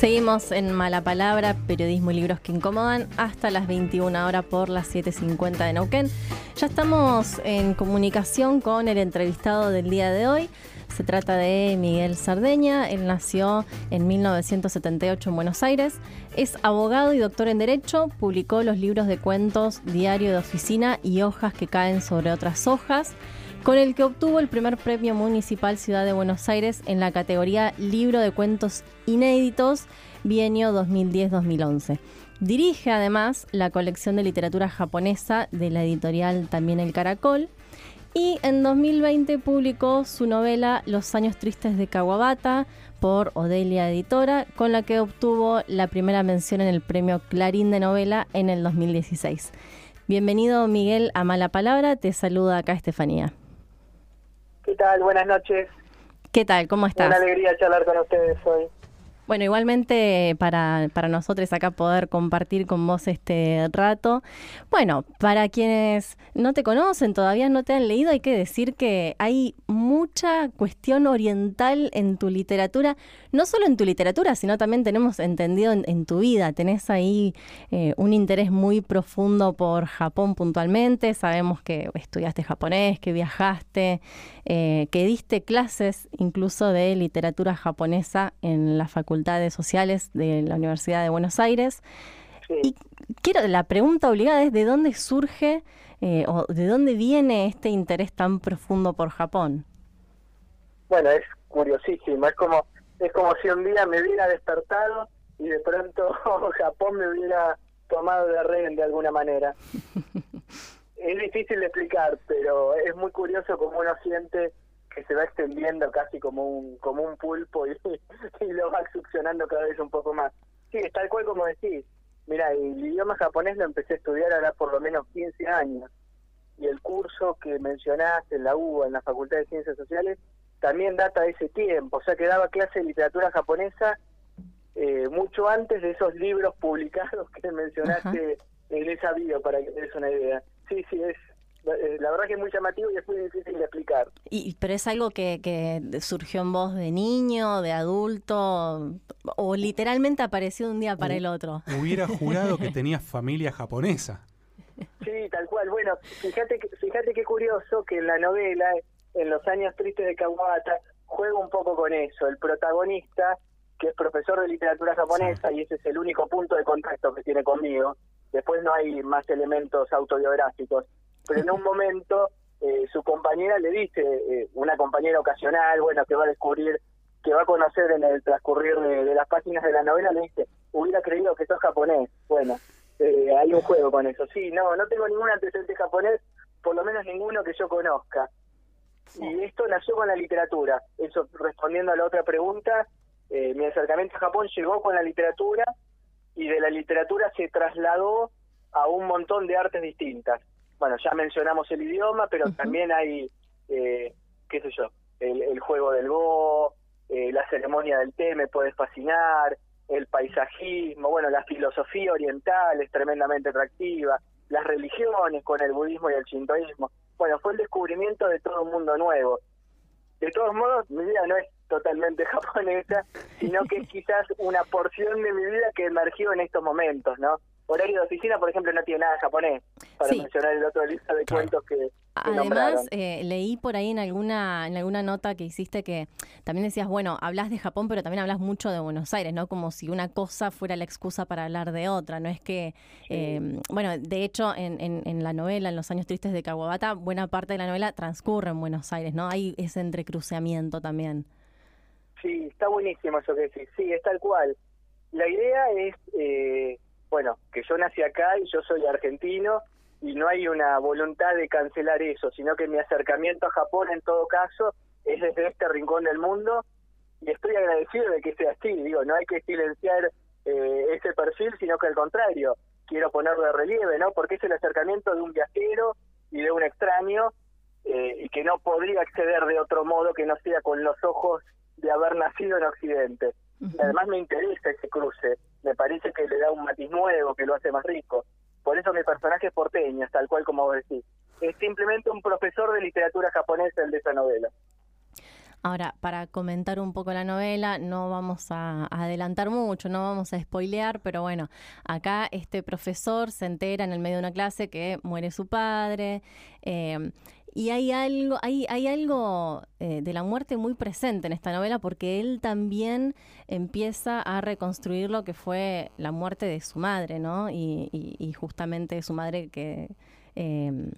Seguimos en Mala Palabra, periodismo y libros que incomodan, hasta las 21 horas por las 7.50 de Neuquén. Ya estamos en comunicación con el entrevistado del día de hoy. Se trata de Miguel Sardeña. Él nació en 1978 en Buenos Aires. Es abogado y doctor en Derecho. Publicó los libros de cuentos Diario de Oficina y Hojas que caen sobre otras hojas con el que obtuvo el primer premio municipal Ciudad de Buenos Aires en la categoría Libro de Cuentos Inéditos, bienio 2010-2011. Dirige además la colección de literatura japonesa de la editorial también El Caracol. Y en 2020 publicó su novela Los años tristes de Kawabata por Odelia Editora, con la que obtuvo la primera mención en el premio Clarín de Novela en el 2016. Bienvenido Miguel a Mala Palabra, te saluda acá Estefanía. ¿Qué tal? Buenas noches. ¿Qué tal? ¿Cómo estás? Una alegría charlar con ustedes hoy. Bueno, igualmente para, para nosotros acá poder compartir con vos este rato. Bueno, para quienes no te conocen, todavía no te han leído, hay que decir que hay mucha cuestión oriental en tu literatura, no solo en tu literatura, sino también tenemos entendido en, tu vida. Tenés ahí eh, un interés muy profundo por Japón puntualmente, sabemos que estudiaste japonés, que viajaste, eh, que diste clases incluso de literatura japonesa en la facultad Sociales de la Universidad de Buenos Aires. Y quiero, la pregunta obligada es de dónde surge eh, o de dónde viene este interés tan profundo por Japón. Bueno, es curiosísimo, es como, es como si un día me hubiera despertado y de pronto Japón me hubiera tomado de rehén de alguna manera. es difícil de explicar, pero es muy curioso como uno siente que se va extendiendo casi como un como un pulpo y, lo va succionando cada vez un poco más. Sí, es tal cual como decís. Mira, el idioma japonés lo empecé a estudiar ahora por lo menos 15 años. Y el curso que mencionaste en la UBA, en la Facultad de Ciencias Sociales, también data de ese tiempo. O sea que daba clase de literatura japonesa eh, mucho antes de esos libros publicados que mencionaste en esa bio, para que te des una idea. Sí, sí, es, la verdad que es muy llamativo y es muy difícil de explicar. Y, ¿Pero es algo que, que surgió en vos de niño, de adulto, o literalmente apareció de un día para el otro? Hubiera jurado que tenías familia japonesa. Sí, tal cual. Bueno, fíjate, fíjate qué curioso que en la novela, en los años tristes de Kawabata, juega un poco con eso. El protagonista, que es profesor de literatura japonesa, y ese es el único punto de contacto que tiene conmigo, después no hay más elementos autobiográficos pero en un momento eh, su compañera le dice, eh, una compañera ocasional, bueno, que va a descubrir, que va a conocer en el transcurrir de, las páginas de la novela, le dice, hubiera creído que sos japonés. Bueno, eh, hay un juego con eso. Sí, no, no tengo ningún antecedente japonés, por lo menos ninguno que yo conozca. Y esto nació con la literatura. Eso, respondiendo a la otra pregunta, mi acercamiento a Japón llegó con la literatura y de la literatura se trasladó a un montón de artes distintas bueno, ya mencionamos el idioma, pero también hay, eh, qué sé yo, el, juego del go, eh, la ceremonia del té me puede fascinar, el paisajismo, bueno, la filosofía oriental es tremendamente atractiva, las religiones con el budismo y el shintoísmo. Bueno, fue el descubrimiento de todo un mundo nuevo. De todos modos, mi vida no es totalmente japonesa, sino que es quizás una porción de mi vida que emergió en estos momentos, ¿no? Horario de oficina, por ejemplo, no tiene nada japonés, para mencionar el otro lista de cuentos que, Además, eh, leí por ahí en alguna en alguna nota que hiciste que también decías, bueno, hablas de Japón, pero también hablas mucho de Buenos Aires, ¿no? Como si una cosa fuera la excusa para hablar de otra. No es que, eh, bueno, de hecho, en, en, la novela, en Los años tristes de Kawabata, buena parte de la novela transcurre en Buenos Aires, ¿no? Hay ese entrecruceamiento también. Sí, está buenísimo eso que decís. Sí, es tal cual. La idea es... Eh, bueno, que yo nací acá y yo soy argentino y no hay una voluntad de cancelar eso, sino que mi acercamiento a Japón en todo caso es desde este rincón del mundo y estoy agradecido de que sea así, digo, no hay que silenciar eh, ese perfil, sino que al contrario, quiero ponerlo de relieve, ¿no? Porque es el acercamiento de un viajero y de un extraño eh, y que no podría acceder de otro modo que no sea con los ojos de haber nacido en Occidente. Además me interesa ese cruce, me parece que le da un matiz nuevo, que lo hace más rico. Por eso mi personaje es porteño, tal cual como vos decís. Es simplemente un profesor de literatura japonesa el de esa novela. Ahora, para comentar un poco la novela, no vamos a adelantar mucho, no vamos a spoilear, pero bueno, acá este profesor se entera en el medio de una clase que muere su padre. Eh, y hay algo, hay, hay algo eh, de la muerte muy presente en esta novela porque él también empieza a reconstruir lo que fue la muerte de su madre, ¿no? Y, y, justamente su madre que, em,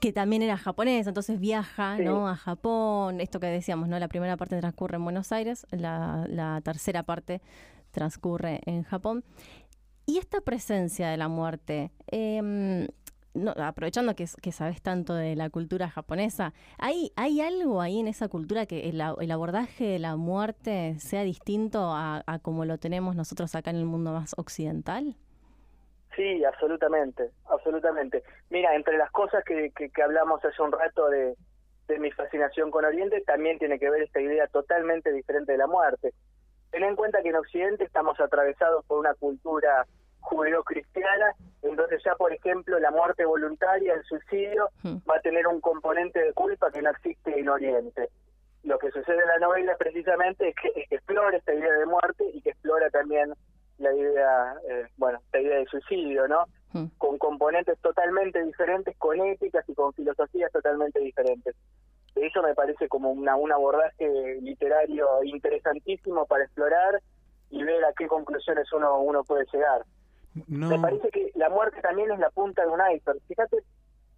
que también era japonesa, entonces viaja, ¿no? A Japón, esto que decíamos, ¿no? La primera parte transcurre en Buenos Aires, la, la tercera parte transcurre en Japón. Y esta presencia de la muerte, eh, no, aprovechando que, que, sabes tanto de la cultura japonesa, ¿hay, ¿hay algo ahí en esa cultura que el, abordaje de la muerte sea distinto a, como lo tenemos nosotros acá en el mundo más occidental? Sí, absolutamente, absolutamente. Mira, entre las cosas que, que, hablamos hace un rato de, de mi fascinación con Oriente, también tiene que ver esta idea totalmente diferente de la muerte. Ten en cuenta que en Occidente estamos atravesados por una cultura judeo-cristiana, entonces ya por ejemplo la muerte voluntaria, el suicidio, hmm. va a tener un componente de culpa que no existe en Oriente. Lo que sucede en la novela precisamente es que, explora esta idea de muerte y que explora también la idea, eh, bueno, la idea de suicidio, ¿no? Hmm. Con componentes totalmente diferentes, con éticas y con filosofías totalmente diferentes. Eso me parece como una, un abordaje literario interesantísimo para explorar y ver a qué conclusiones uno, uno puede llegar. Me parece que la muerte también es la punta de un iceberg. Fíjate,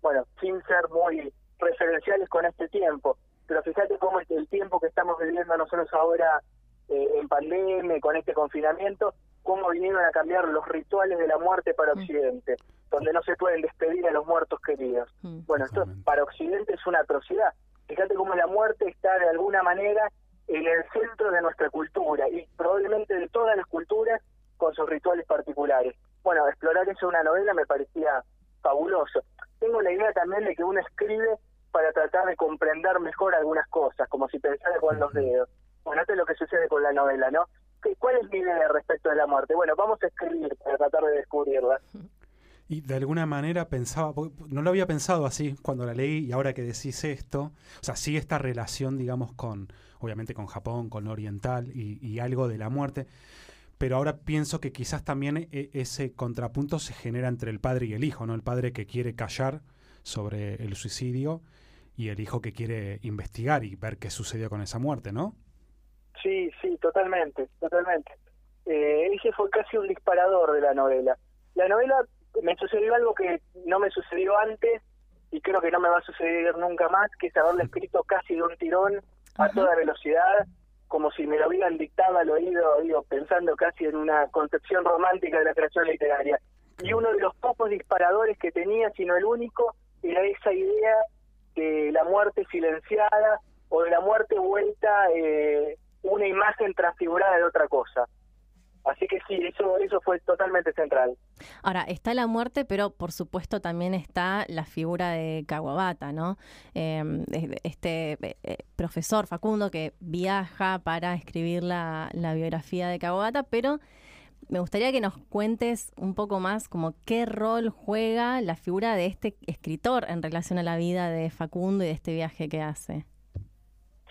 bueno, sin ser muy referenciales con este tiempo, pero fíjate cómo el tiempo que estamos viviendo nosotros ahora eh, en pandemia, con este confinamiento, cómo vinieron a cambiar los rituales de la muerte para mm. Occidente, donde no se pueden despedir a los muertos queridos. Mm. Bueno, esto para Occidente es una atrocidad. Fíjate cómo la muerte está de alguna manera en el centro de nuestra cultura y probablemente de todas las culturas con sus rituales particulares. Bueno, explorar eso en una novela me parecía fabuloso. Tengo la idea también de que uno escribe para tratar de comprender mejor algunas cosas, como si pensara con los dedos. Bueno, esto es lo que sucede con la novela, ¿no? ¿Cuál es mi idea respecto de la muerte? Bueno, vamos a escribir para tratar de descubrirla. Y de alguna manera pensaba, no lo había pensado así cuando la leí y ahora que decís esto, o sea, sí esta relación, digamos, con, obviamente con Japón, con lo oriental y, algo de la muerte, pero ahora pienso que quizás también e, ese contrapunto se genera entre el padre y el hijo, ¿no? El padre que quiere callar sobre el suicidio y el hijo que quiere investigar y ver qué sucedió con esa muerte, ¿no? Sí, sí, totalmente, totalmente. Eh, ese fue casi un disparador de la novela. La novela me sucedió algo que no me sucedió antes y creo que no me va a suceder nunca más, que es haberla escrito casi de un tirón a toda velocidad como si me lo hubieran dictado al oído, digo, pensando casi en una concepción romántica de la creación literaria. Y uno de los pocos disparadores que tenía, sino el único, era esa idea de la muerte silenciada o de la muerte vuelta eh, una imagen transfigurada de otra cosa. Así que sí, eso, eso fue totalmente central. Ahora, está la muerte, pero por supuesto también está la figura de Kawabata, ¿no? Em, este eh, profesor Facundo que viaja para escribir la, la biografía de Kawabata, pero me gustaría que nos cuentes un poco más como qué rol juega la figura de este escritor en relación a la vida de Facundo y de este viaje que hace.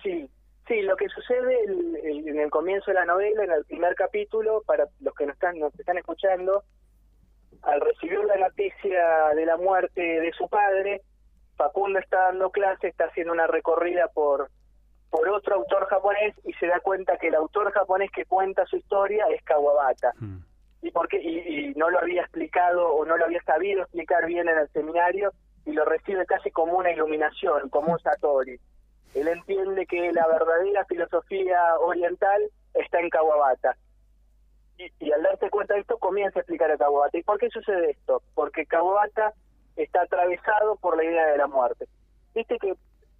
Sí, Sí, lo que sucede en el comienzo de la novela, en el primer capítulo, para los que nos están, nos están escuchando, al recibir la noticia de la muerte de su padre, Facundo está dando clase, está haciendo una recorrida por, por otro autor japonés y se da cuenta que el autor japonés que cuenta su historia es Kawabata. Hmm. ¿Y, por qué? Y, no lo había explicado o no lo había sabido explicar bien en el seminario y lo recibe casi como una iluminación, como un satori. Él entiende que la verdadera filosofía oriental está en Kawabata. Y, al darse cuenta de esto, comienza a explicar a Kawabata. ¿Y por qué sucede esto? Porque Kawabata está atravesado por la idea de la muerte. Viste que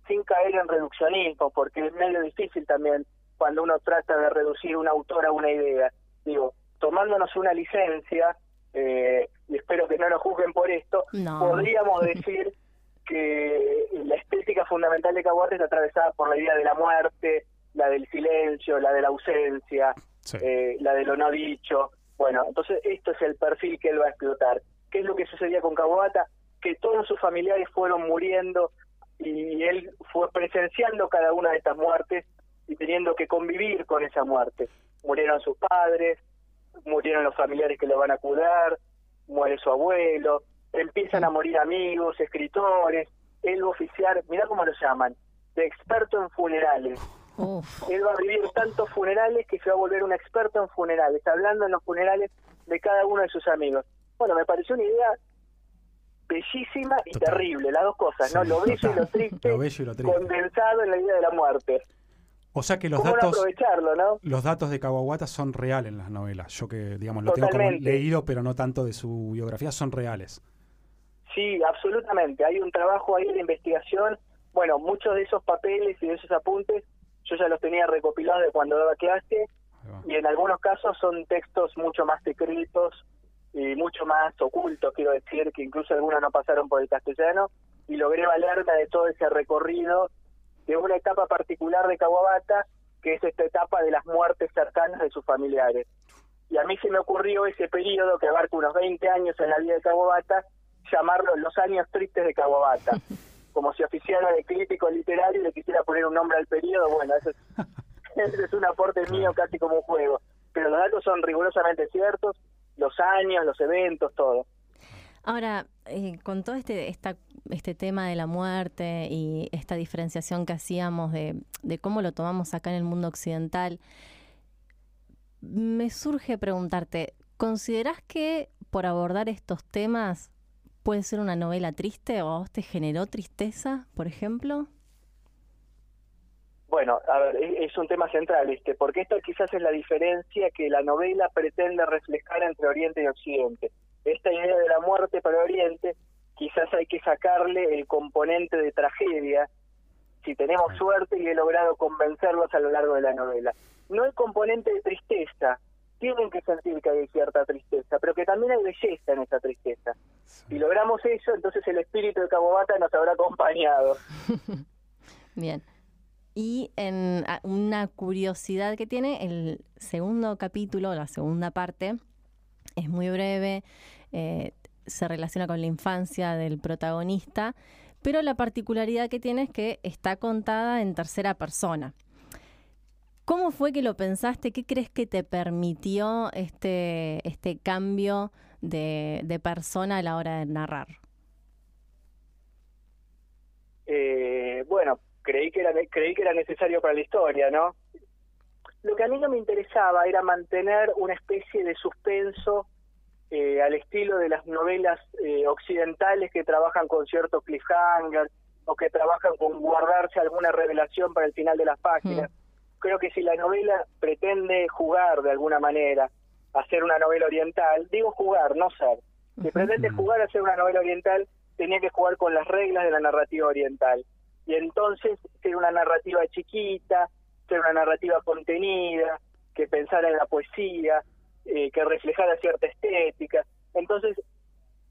sin caer en reduccionismo, porque es medio difícil también cuando uno trata de reducir un autor a una idea. Digo, tomándonos una licencia, eh, y espero que no nos juzguen por esto, podríamos decir que fundamental de Caguarte está atravesada por la idea de la muerte, la del silencio, la de la ausencia, eh, la de lo no dicho. Bueno, entonces esto es el perfil que él va a explotar. ¿Qué es lo que sucedía con Kawabata? Que todos sus familiares fueron muriendo y él fue presenciando cada una de estas muertes y teniendo que convivir con esa muerte. Murieron sus padres, murieron los familiares que lo van a cuidar, muere su abuelo, empiezan a morir amigos, escritores, él va a oficiar, mira cómo lo llaman, de experto en funerales. Él va a vivir tantos funerales que se va a volver un experto en funerales, hablando en los funerales de cada uno de sus amigos. Bueno, me pareció una idea bellísima y terrible, las dos cosas, ¿no? Lo bello, y lo triste, condensado en la idea de la muerte. O sea que los datos, los datos de Kawabata son reales en las novelas. Yo que, digamos, lo tengo como leído, pero no tanto de su biografía, son reales. Sí, absolutamente. Hay un trabajo ahí de investigación. Bueno, muchos de esos papeles y de esos apuntes yo ya los tenía recopilados de cuando daba clase y en algunos casos son textos mucho más secretos y mucho más ocultos, quiero decir, que incluso algunos no pasaron por el castellano y logré valerme de todo ese recorrido de una etapa particular de Kawabata, que es esta etapa de las muertes cercanas de sus familiares. Y a mí se me ocurrió ese periodo, que abarca unos 20 años en la vida de Kawabata, llamarlo los años tristes de Kawabata. Como si oficiara de crítico literario y le quisiera poner un nombre al periodo, bueno, eso es, es un aporte mío casi como un juego. Pero los datos son rigurosamente ciertos, los años, los eventos, todo. Ahora, eh, con todo este, esta, este tema de la muerte y esta diferenciación que hacíamos de, cómo lo tomamos acá en el mundo occidental, me surge preguntarte, ¿considerás que por abordar estos temas puede ser una novela triste o a vos te generó tristeza, por ejemplo? Bueno, a ver, es un tema central, este, porque esto quizás es la diferencia que la novela pretende reflejar entre Oriente y Occidente esta idea de la muerte para Oriente, quizás hay que sacarle el componente de tragedia, si tenemos suerte y he logrado convencerlos a lo largo de la novela. No el componente de tristeza, tienen que sentir que hay cierta tristeza, pero que también hay belleza en esa tristeza. Si logramos eso, entonces el espíritu de Cabobata nos habrá acompañado. Bien. Y en una curiosidad que tiene, el segundo capítulo, la segunda parte, es muy breve, eh, se relaciona con la infancia del protagonista, pero la particularidad que tiene es que está contada en tercera persona. ¿Cómo fue que lo pensaste? ¿Qué crees que te permitió este, este cambio de, persona a la hora de narrar? Eh, bueno, creí que, era, creí que era necesario para la historia, ¿no? Lo que a mí no me interesaba era mantener una especie de suspenso eh, al estilo de las novelas eh, occidentales que trabajan con cierto cliffhanger o que trabajan con guardarse alguna revelación para el final de las páginas. Mm. Creo que si la novela pretende jugar de alguna manera, hacer una novela oriental, digo jugar, no ser, si pretende jugar a hacer una novela oriental, tenía que jugar con las reglas de la narrativa oriental. Y entonces ser una narrativa chiquita, ser una narrativa contenida, que pensara en la poesía, eh, que reflejara cierta estética. Entonces,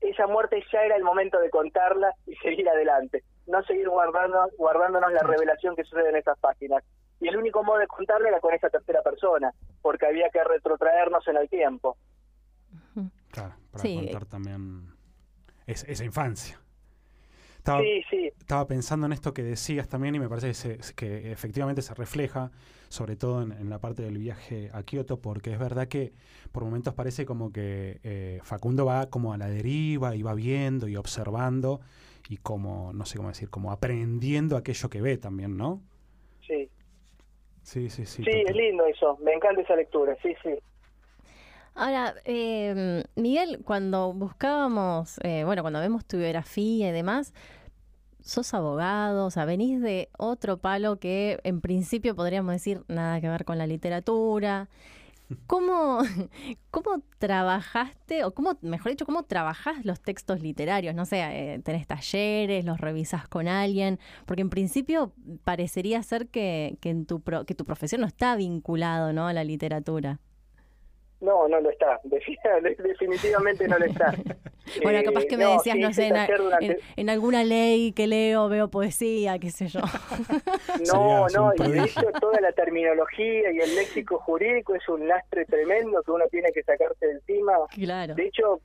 esa muerte ya era el momento de contarla y seguir adelante, no seguir guardando, guardándonos la revelación que sucede en esas páginas. Y el único modo de contarla era con esa tercera persona, porque había que retrotraernos en el tiempo. Claro, para contar también esa infancia. Estaba, estaba pensando en esto que decías también y me parece que, efectivamente se refleja, sobre todo en, la parte del viaje a Kioto, porque es verdad que por momentos parece como que eh, Facundo va como a la deriva y va viendo y observando y como, no sé cómo decir, como aprendiendo aquello que ve también, ¿no? Sí. Sí, sí, sí. Es lindo eso, me encanta esa lectura, sí, sí. Ahora, eh, Miguel, cuando buscábamos, eh, bueno, cuando vemos tu biografía y demás, sos abogado, o sea, venís de otro palo que en principio podríamos decir nada que ver con la literatura. ¿Cómo, cómo trabajaste, o cómo, mejor dicho, cómo trabajás los textos literarios? No sé, eh, tenés talleres, los revisas con alguien, porque en principio parecería ser que, que, en tu, que tu profesión no está vinculado ¿no? a la literatura. No, no lo está. Definitivamente no lo está. bueno, capaz que me eh, decías, no sé, en, alguna ley que leo, veo poesía, qué sé yo. no, no, y de hecho toda la terminología y el léxico jurídico es un lastre tremendo que uno tiene que sacarse de encima. Claro. De hecho,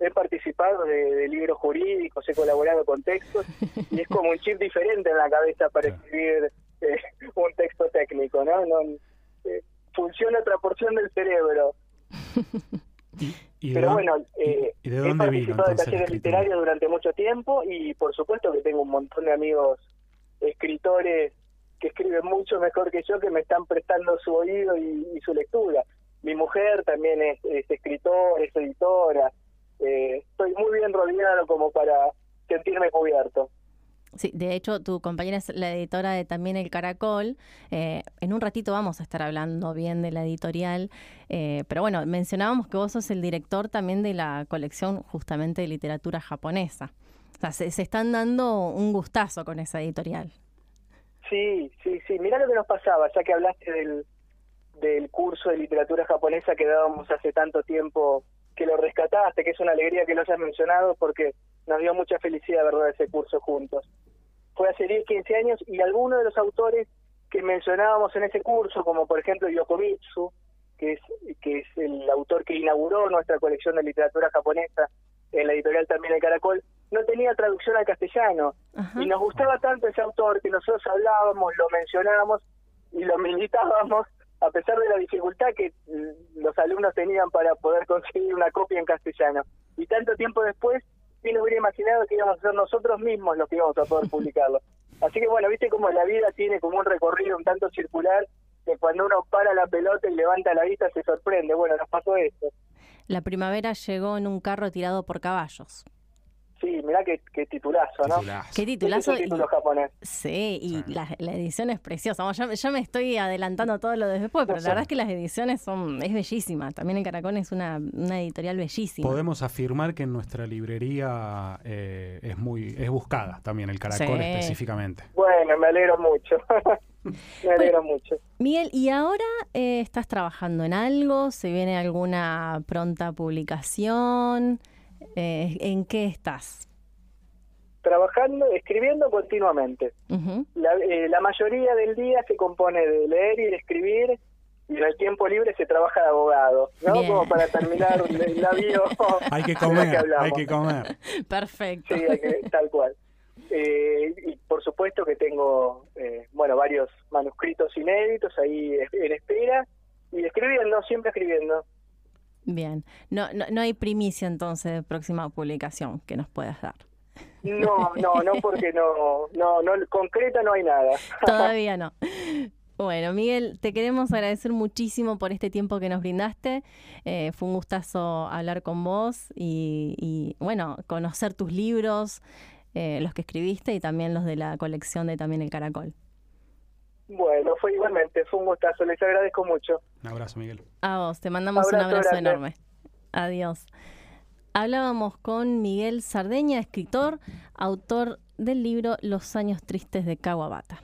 he participado de, libros jurídicos, he colaborado con textos y es como un chip diferente en la cabeza para escribir eh, un texto técnico, ¿no? no eh, funciona otra porción del cerebro. Pero bueno, eh, he participado de talleres literarios durante mucho tiempo y por supuesto que tengo un montón de amigos escritores que escriben mucho mejor que yo que me están prestando su oído y, su lectura. Mi mujer también es, es escritora, es editora, eh, estoy muy bien rodeado como para sentirme cubierto. Sí, de hecho, tu compañera es la editora de también El Caracol. Eh, en un ratito vamos a estar hablando bien de la editorial, eh, pero bueno, mencionábamos que vos sos el director también de la colección justamente de literatura japonesa. O sea, se, están dando un gustazo con esa editorial. Sí, sí, sí. Mira lo que nos pasaba, ya que hablaste del, del curso de literatura japonesa que dábamos hace tanto tiempo que lo rescataste, que es una alegría que lo hayas mencionado porque nos dio mucha felicidad, ¿verdad?, ese curso juntos. Fue hace 10, 15 años y algunos de los autores que mencionábamos en ese curso, como por ejemplo Yokomitsu, que es, que es el autor que inauguró nuestra colección de literatura japonesa en la editorial también El Caracol, no tenía traducción al castellano. Y nos gustaba tanto ese autor que nosotros hablábamos, lo mencionábamos y lo militábamos a pesar de la dificultad que mm, los alumnos tenían para poder conseguir una copia en castellano. Y tanto tiempo después, ¿quién hubiera imaginado que íbamos a ser nosotros mismos los que íbamos a poder publicarlo? Así que bueno, viste como la vida tiene como un recorrido un tanto circular, que cuando uno para la pelota y levanta la vista se sorprende. Bueno, nos pasó esto. La primavera llegó en un carro tirado por caballos. Sí, mirá qué, titulazo, ¿no? Qué titulazo. título japonés. Sí, y la, edición es preciosa. yo, me estoy adelantando todo lo de después, pero la verdad es que las ediciones son es bellísima. También en Caracol es una, editorial bellísima. Podemos afirmar que en nuestra librería eh, es muy es buscada también el Caracol específicamente. Bueno, me alegro mucho. me alegro mucho. Miguel, ¿y ahora eh, estás trabajando en algo? ¿Se viene alguna pronta publicación? Eh, ¿En qué estás? Trabajando, escribiendo continuamente. Eh, la, mayoría del día se compone de leer y de escribir y en el tiempo libre se trabaja de abogado, ¿no? Como para terminar el labio. hay que comer, hay que comer. Perfecto. Sí, tal cual. Eh, y por supuesto que tengo, bueno, varios manuscritos inéditos ahí en espera y escribiendo, siempre escribiendo. Bien, no, no, no hay primicia entonces de próxima publicación que nos puedas dar. No, no, no, porque no, no, no, concreta no hay nada. Todavía no. Bueno, Miguel, te queremos agradecer muchísimo por este tiempo que nos brindaste. Eh, fue un gustazo hablar con vos y, bueno, conocer tus libros, eh, los que escribiste y también los de la colección de También el Caracol. Bueno, fue igualmente, fue un gustazo, les agradezco mucho. Un abrazo, Miguel. A vos, te mandamos un abrazo enorme. Adiós. Hablábamos con Miguel Sardeña, escritor, autor del libro Los años tristes de Kawabata.